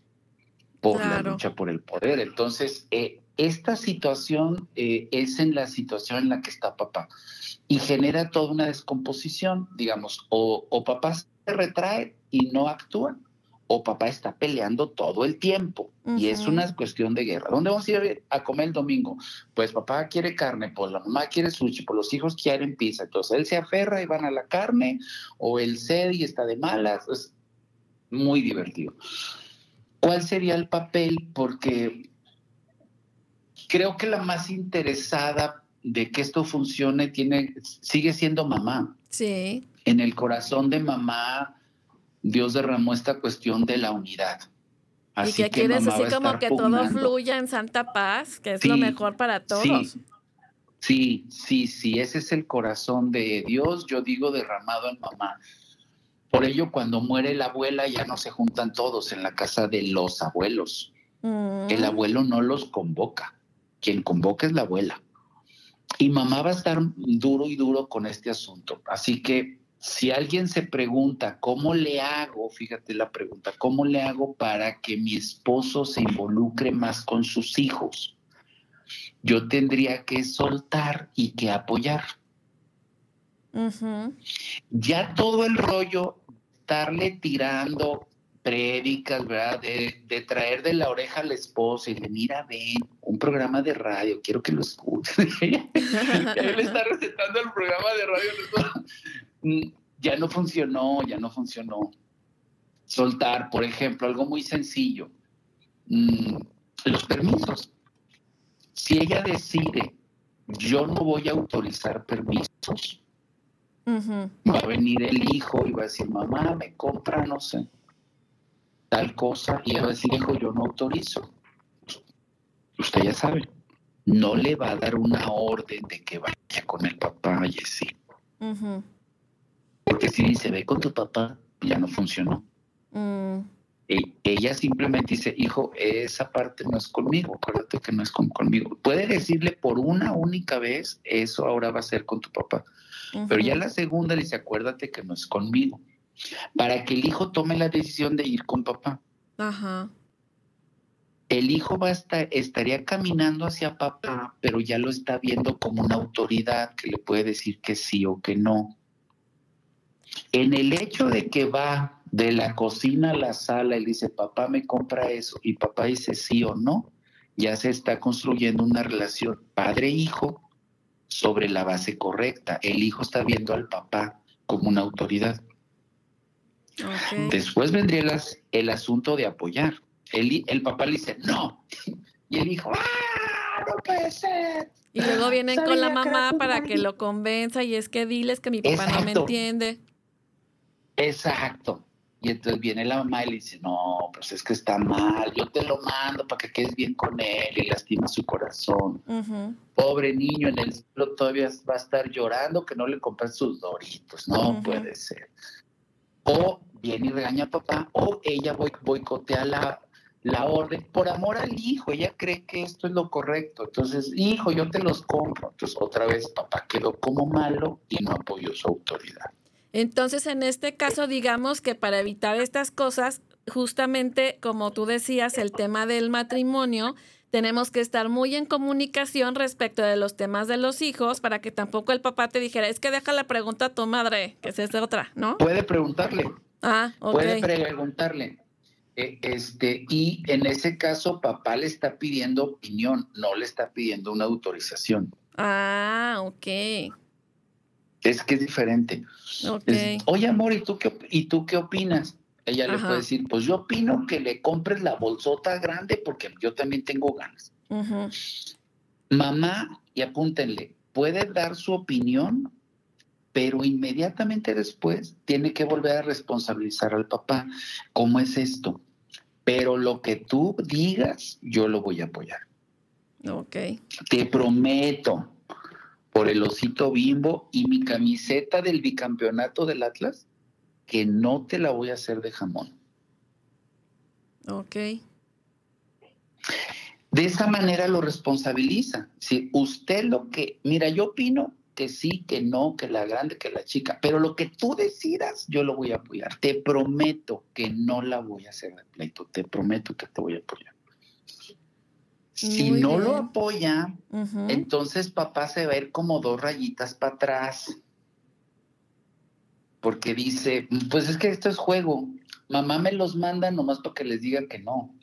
por la lucha por el poder. Entonces, eh, esta situación eh, es en la situación en la que está papá y genera toda una descomposición, digamos, o, o papá se retrae y no actúa, o papá está peleando todo el tiempo y es una cuestión de guerra. ¿Dónde vamos a ir a comer el domingo? Pues papá quiere carne, pues la mamá quiere sushi, pues los hijos quieren pizza. Entonces él se aferra y van a la carne o él cede y está de malas. Es muy divertido. ¿Cuál sería el papel? Porque creo que la más interesada de que esto funcione tiene sigue siendo mamá. Sí. En el corazón de mamá Dios derramó esta cuestión de la unidad. Así y que, quieres así como que todo fluya en santa paz, que es lo mejor para todos. Sí, sí, sí, ese es el corazón de Dios, yo digo derramado en mamá. Por ello, cuando muere la abuela, ya no se juntan todos en la casa de los abuelos. Mm. El abuelo no los convoca. Quien convoca es la abuela. Y mamá va a estar duro y duro con este asunto. Así que si alguien se pregunta, ¿cómo le hago? Fíjate la pregunta, ¿cómo le hago para que mi esposo se involucre más con sus hijos? Yo tendría que soltar y que apoyar. Ya todo el rollo, estarle tirando prédicas, ¿verdad? De, traer de la oreja al esposo y le mira, ven, un programa de radio, quiero que lo escuche. él está recetando el programa de radio. Mm, ya no funcionó, ya no funcionó. Soltar, por ejemplo, algo muy sencillo, mm, los permisos. Si ella decide, yo no voy a autorizar permisos, va a venir el hijo y va a decir, mamá, me compra, no sé, tal cosa, y ella va a decir, hijo, yo no autorizo. Usted ya sabe, no le va a dar una orden de que vaya con el papá y así. Porque si dice, ve con tu papá, ya no funcionó. Mm. E, ella simplemente dice, hijo, esa parte no es conmigo, acuérdate que no es conmigo. Puede decirle por una única vez, eso ahora va a ser con tu papá. Pero ya la segunda dice, acuérdate que no es conmigo. Para que el hijo tome la decisión de ir con papá. Ajá. el hijo va a estar, estaría caminando hacia papá, pero ya lo está viendo como una autoridad que le puede decir que sí o que no. En el hecho de que va de la cocina a la sala y dice, papá me compra eso, y papá dice sí o no, ya se está construyendo una relación padre-hijo sobre la base correcta. El hijo está viendo al papá como una autoridad. Después vendría el, el asunto de apoyar. El, el papá le dice, no. Y el hijo, ¡ah! No puede ser. Y luego vienen con la mamá para que lo convenza y es que diles que mi papá no me entiende. Exacto. Y entonces viene la mamá y le dice, no, pues es que está mal, yo te lo mando para que quedes bien con él y lastima su corazón. Pobre niño, en el cielo todavía va a estar llorando que no le compran sus doritos, no puede ser. O viene y regaña a papá, o ella boicotea la, la orden por amor al hijo, ella cree que esto es lo correcto, entonces, hijo, yo te los compro. Entonces otra vez papá quedó como malo y no apoyó su autoridad. Entonces, en este caso, digamos que para evitar estas cosas, justamente como tú decías, el tema del matrimonio, tenemos que estar muy en comunicación respecto de los temas de los hijos para que tampoco el papá te dijera, es que deja la pregunta a tu madre, que es esta otra, ¿no? Puede preguntarle. Ah, ok. Puede preguntarle. E, este, y en ese caso, papá le está pidiendo opinión, no le está pidiendo una autorización. Ah, ok. Es que es diferente. Oye, amor, ¿y tú, qué, ¿y tú qué opinas? Ella le puede decir, pues yo opino que le compres la bolsota grande porque yo también tengo ganas. Mamá, y apúntenle, puede dar su opinión, pero inmediatamente después tiene que volver a responsabilizar al papá. ¿Cómo es esto? Pero lo que tú digas, yo lo voy a apoyar. Ok. Te prometo, por el osito bimbo y mi camiseta del bicampeonato del Atlas, que no te la voy a hacer de jamón. Ok. De esa manera lo responsabiliza. Si usted lo que, mira, yo opino que sí, que no, que la grande, que la chica, pero lo que tú decidas, yo lo voy a apoyar. Te prometo que no la voy a hacer de pleito, te prometo que te voy a apoyar. Si no lo apoya, entonces papá se va a ir como dos rayitas para atrás. Porque dice, pues es que esto es juego. Mamá me los manda nomás para que les diga que no.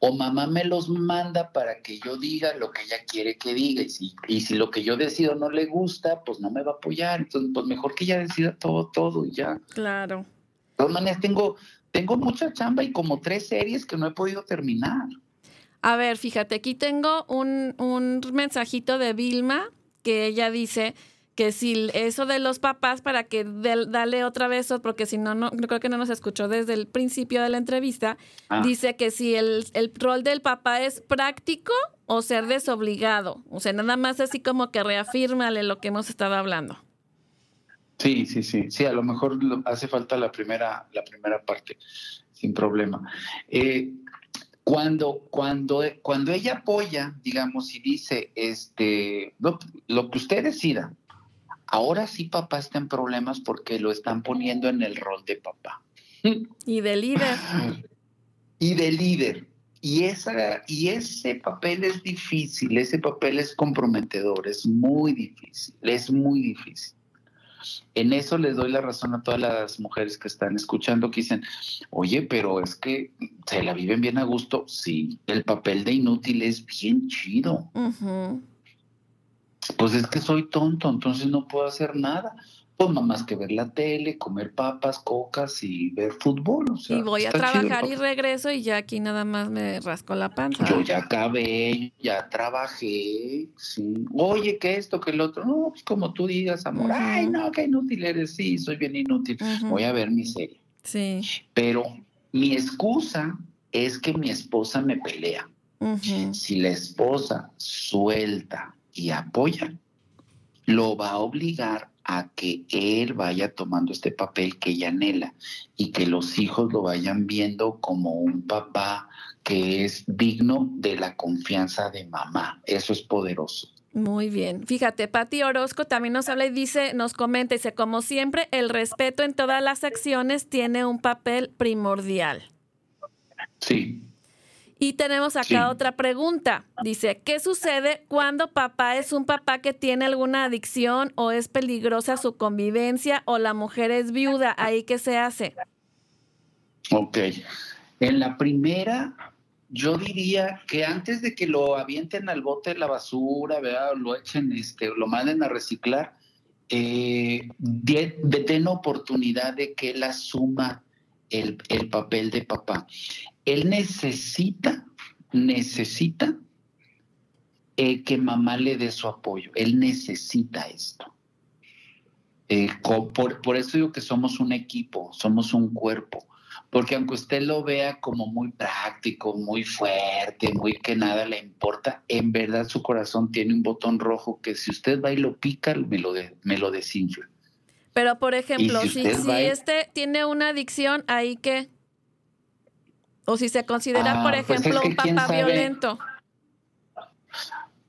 O mamá me los manda para que yo diga lo que ella quiere que diga. Y si, y si lo que yo decido no le gusta, pues no me va a apoyar. Entonces, pues mejor que ella decida todo, todo y ya. Claro. De todas maneras, tengo, tengo mucha chamba y como tres series que no he podido terminar. A ver, fíjate, aquí tengo un, un mensajito de Vilma que ella dice que si eso de los papás, para que dale otra vez, porque si no, no, creo que no nos escuchó desde el principio de la entrevista, ah. dice que si el, el, rol del papá es práctico o ser desobligado. O sea, nada más así como que reafírmale lo que hemos estado hablando. Sí, sí, sí, sí, a lo mejor hace falta la primera, la primera parte, sin problema. Eh, cuando, cuando, cuando ella apoya, digamos, y dice, este, lo, que usted decida, ahora sí papá está en problemas porque lo están poniendo en el rol de papá. Y de líder. Y de líder. Y, esa, y ese papel es difícil, ese papel es comprometedor, es muy difícil, es muy difícil. En eso les doy la razón a todas las mujeres que están escuchando que dicen, oye, pero es que se la viven bien a gusto. Sí, el papel de inútil es bien chido. Pues es que soy tonto, entonces no puedo hacer nada pues más que ver la tele, comer papas, cocas y ver fútbol. y voy a trabajar y regreso y ya aquí nada más me rasco la panza. Yo ya acabé, ya trabajé, sí. Oye, que esto, que el otro. No, pues como tú digas, amor. Ay, no, qué inútil eres. Sí, soy bien inútil. Voy a ver mi serie. Sí. Pero mi excusa es que mi esposa me pelea. Si la esposa suelta y apoya, lo va a obligar a que él vaya tomando este papel que ella anhela y que los hijos lo vayan viendo como un papá que es digno de la confianza de mamá. Eso es poderoso. Muy bien. Fíjate, Patti Orozco también nos habla y dice, nos comenta, dice, como siempre, el respeto en todas las acciones tiene un papel primordial. Sí. Y tenemos acá otra pregunta. Dice, ¿qué sucede cuando papá es un papá que tiene alguna adicción o es peligrosa su convivencia o la mujer es viuda? ¿Ahí qué se hace? Ok. En la primera, yo diría que antes de que lo avienten al bote de la basura, ¿verdad? lo echen, este, lo manden a reciclar, eh, den oportunidad de que él asuma el, el papel de papá. Él necesita, necesita eh, que mamá le dé su apoyo. Él necesita esto. Eh, por, por, eso digo que somos un equipo, somos un cuerpo. Porque aunque usted lo vea como muy práctico, muy fuerte, muy que nada le importa, en verdad su corazón tiene un botón rojo que si usted va y lo pica, me lo, de, me lo desinfla. Pero, por ejemplo, si, si, este tiene una adicción, ahí que... O si se considera, por ah, pues ejemplo, un papá violento.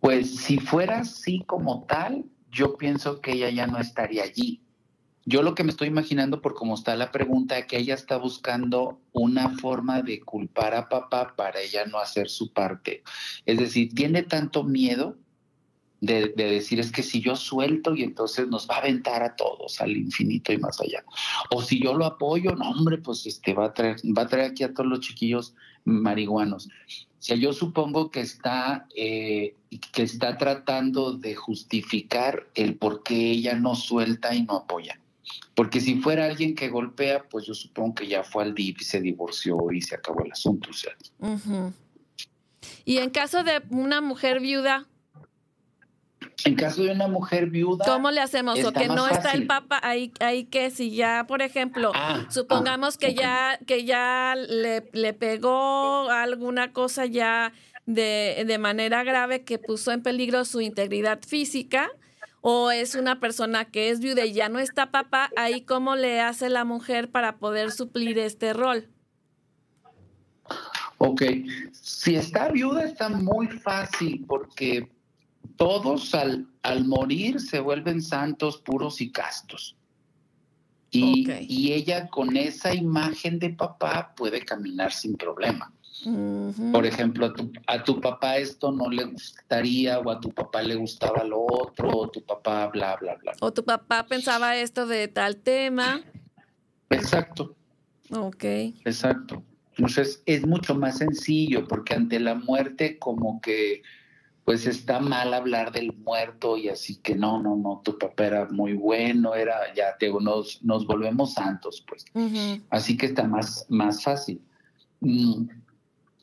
Pues si fuera así como tal, yo pienso que ella ya no estaría allí. Yo lo que me estoy imaginando por cómo está la pregunta, es que ella está buscando una forma de culpar a papá para ella no hacer su parte. Es decir, tiene tanto miedo de, decir es que si yo suelto y entonces nos va a aventar a todos al infinito y más allá. O si yo lo apoyo, no hombre, pues este va a traer, va a traer aquí a todos los chiquillos marihuanos. O sea, yo supongo que está, eh, que está tratando de justificar el por qué ella no suelta y no apoya. Porque si fuera alguien que golpea, pues yo supongo que ya fue al DIP y se divorció y se acabó el asunto. O sea. Y en caso de una mujer viuda, en caso de una mujer viuda. ¿Cómo le hacemos? O que no está el papa, ahí, ahí que si ya, por ejemplo, ah, supongamos que ya, que ya le, le, pegó alguna cosa ya de, de manera grave que puso en peligro su integridad física, o es una persona que es viuda y ya no está papá, ahí cómo le hace la mujer para poder suplir este rol. Ok, si está viuda está muy fácil porque todos al, al morir se vuelven santos, puros y castos. Y, y, ella con esa imagen de papá puede caminar sin problema. Por ejemplo, a tu, a tu, papá esto no le gustaría o a tu papá le gustaba lo otro o tu papá bla, bla, bla. O tu papá pensaba esto de tal tema. Exacto. Ok. Exacto. Entonces es mucho más sencillo porque ante la muerte como que pues está mal hablar del muerto y así que no, no, no, tu papá era muy bueno, era, ya te nos, nos volvemos santos, pues. Así que está más, más fácil. Mm,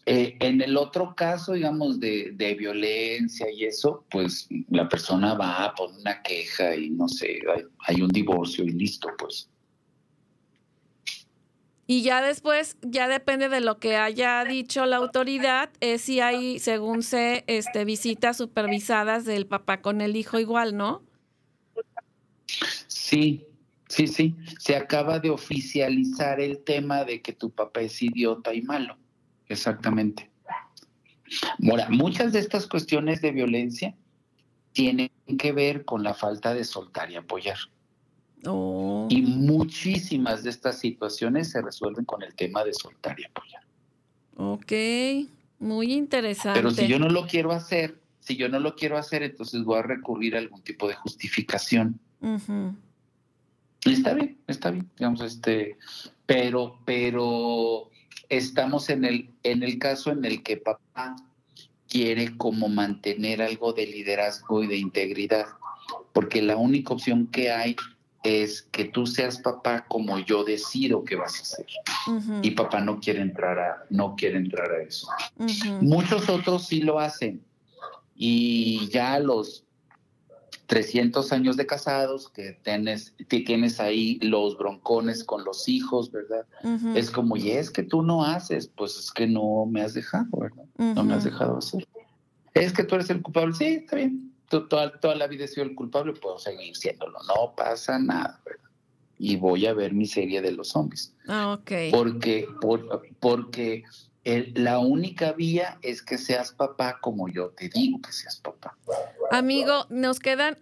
eh, en el otro caso, digamos, de, de, violencia y eso, pues la persona va a poner una queja y no sé, hay, hay un divorcio y listo, pues. Y ya después, ya depende de lo que haya dicho la autoridad, es si hay, según se, este, visitas supervisadas del papá con el hijo igual, ¿no? Sí, sí, sí. Se acaba de oficializar el tema de que tu papá es idiota y malo. Exactamente. Ahora, muchas de estas cuestiones de violencia tienen que ver con la falta de soltar y apoyar. Oh. Y muchísimas de estas situaciones se resuelven con el tema de soltar y apoyar. Ok, muy interesante. Pero si yo no lo quiero hacer, si yo no lo quiero hacer, entonces voy a recurrir a algún tipo de justificación. está bien, está bien, digamos, este, pero, pero estamos en el, en el caso en el que papá quiere como mantener algo de liderazgo y de integridad, porque la única opción que hay es que tú seas papá como yo decido que vas a ser. Y papá no quiere entrar a, no quiere entrar a eso. Muchos otros sí lo hacen. Y ya a los 300 años de casados, que tienes, tienes ahí los broncones con los hijos, ¿verdad? Es como, y es que tú no haces, pues es que no me has dejado, ¿verdad? No me has dejado hacer. Es que tú eres el culpable, sí, está bien, toda, toda la vida he sido el culpable, puedo seguir siéndolo. No pasa nada, Y voy a ver mi serie de los zombies. Ah, ok. Porque, porque la única vía es que seas papá como yo te digo que seas papá. Amigo, nos quedan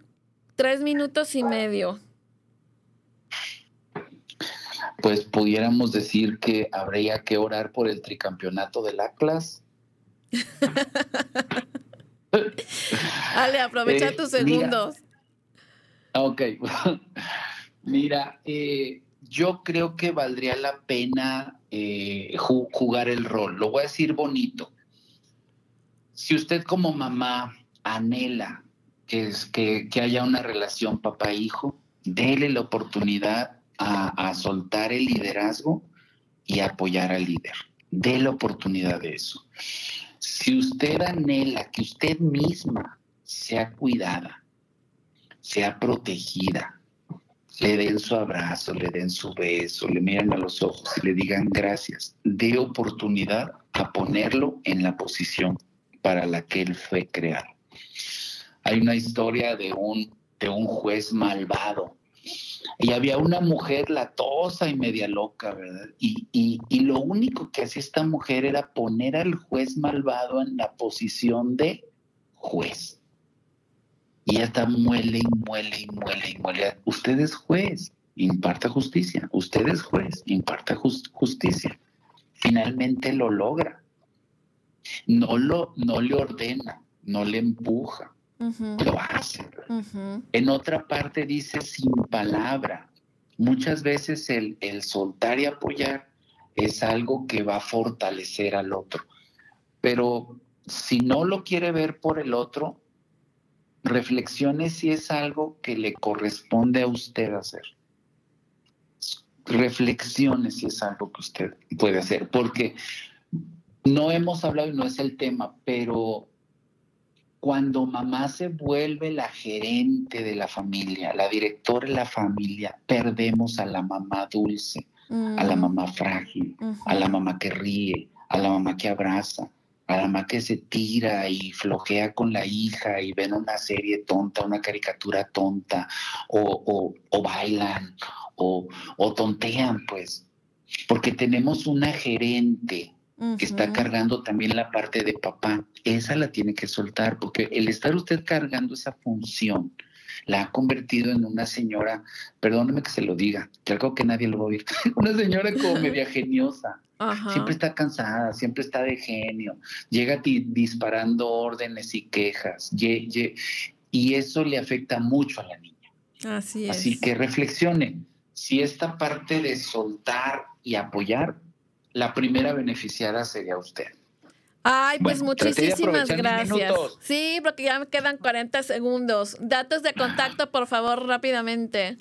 tres minutos y medio. Pues pudiéramos decir que habría que orar por el tricampeonato del Atlas Ale, aprovecha tus Eh, mira. segundos. Ok, mira, eh, yo creo que valdría la pena eh, ju- jugar el rol. Lo voy a decir bonito. Si usted como mamá anhela que, es, que, que haya una relación papá-hijo, déle la oportunidad a, a soltar el liderazgo y apoyar al líder. Dé la oportunidad de eso. Si usted anhela que usted misma sea cuidada, sea protegida, le den su abrazo, le den su beso, le miren a los ojos y le digan gracias, dé oportunidad a ponerlo en la posición para la que él fue creado. Hay una historia de un, de un juez malvado y había una mujer latosa y media loca, ¿verdad? Y, y, y lo único que hacía esta mujer era poner al juez malvado en la posición de juez. Y ella está muele y muele y muele y muele. Usted es juez, imparta justicia. Usted es juez, imparta jus- justicia. Finalmente lo logra. No, lo, no le ordena, no le empuja, Ujú, lo hace. ujú. En otra parte dice sin palabra. Muchas veces el, el soltar y apoyar es algo que va a fortalecer al otro. Pero si no lo quiere ver por el otro, reflexione si es algo que le corresponde a usted hacer. Reflexione si es algo que usted puede hacer, porque no hemos hablado y no es el tema, pero cuando mamá se vuelve la gerente de la familia, la directora de la familia, perdemos a la mamá dulce, a la Mm, mamá frágil, a la mamá que ríe, a la mamá que abraza, a la mamá que se tira y flojea con la hija y ven una serie tonta, una caricatura tonta, o, o- o bailan, o, o tontean, pues. Porque tenemos una gerente que está Ujú. cargando también la parte de papá. Esa la tiene que soltar, porque el estar usted cargando esa función la ha convertido en una señora, perdóneme que se lo diga, que algo que nadie lo va a oír, una señora como media geniosa. Ajá. Siempre está cansada, siempre está de genio, llega ti- disparando órdenes y quejas, ye- ye- y eso le afecta mucho a la niña. Así es. Así que reflexione si esta parte de soltar y apoyar, la primera beneficiada sería usted. Ay, pues Bueno, muchísimas gracias. Sí, porque ya me quedan 40 segundos. Datos de contacto, por favor, rápidamente.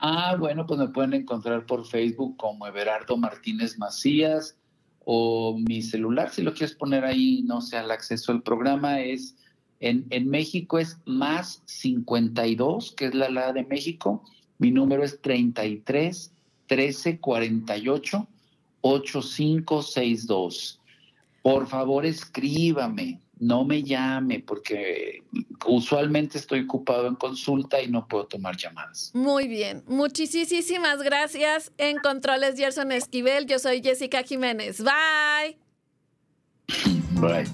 Ah, bueno, pues me pueden encontrar por Facebook como Everardo Martínez Macías o mi celular, si lo quieres poner ahí, no sé, al acceso al programa es, en, en México es más 52, que es la la de México, mi número es 33 13 48 8562. Por favor, escríbame, no me llame, porque usualmente estoy ocupado en consulta y no puedo tomar llamadas. Muy bien. Muchísimas gracias. En Controles Gerson Esquivel, yo soy Jessica Jiménez. Bye. Bye.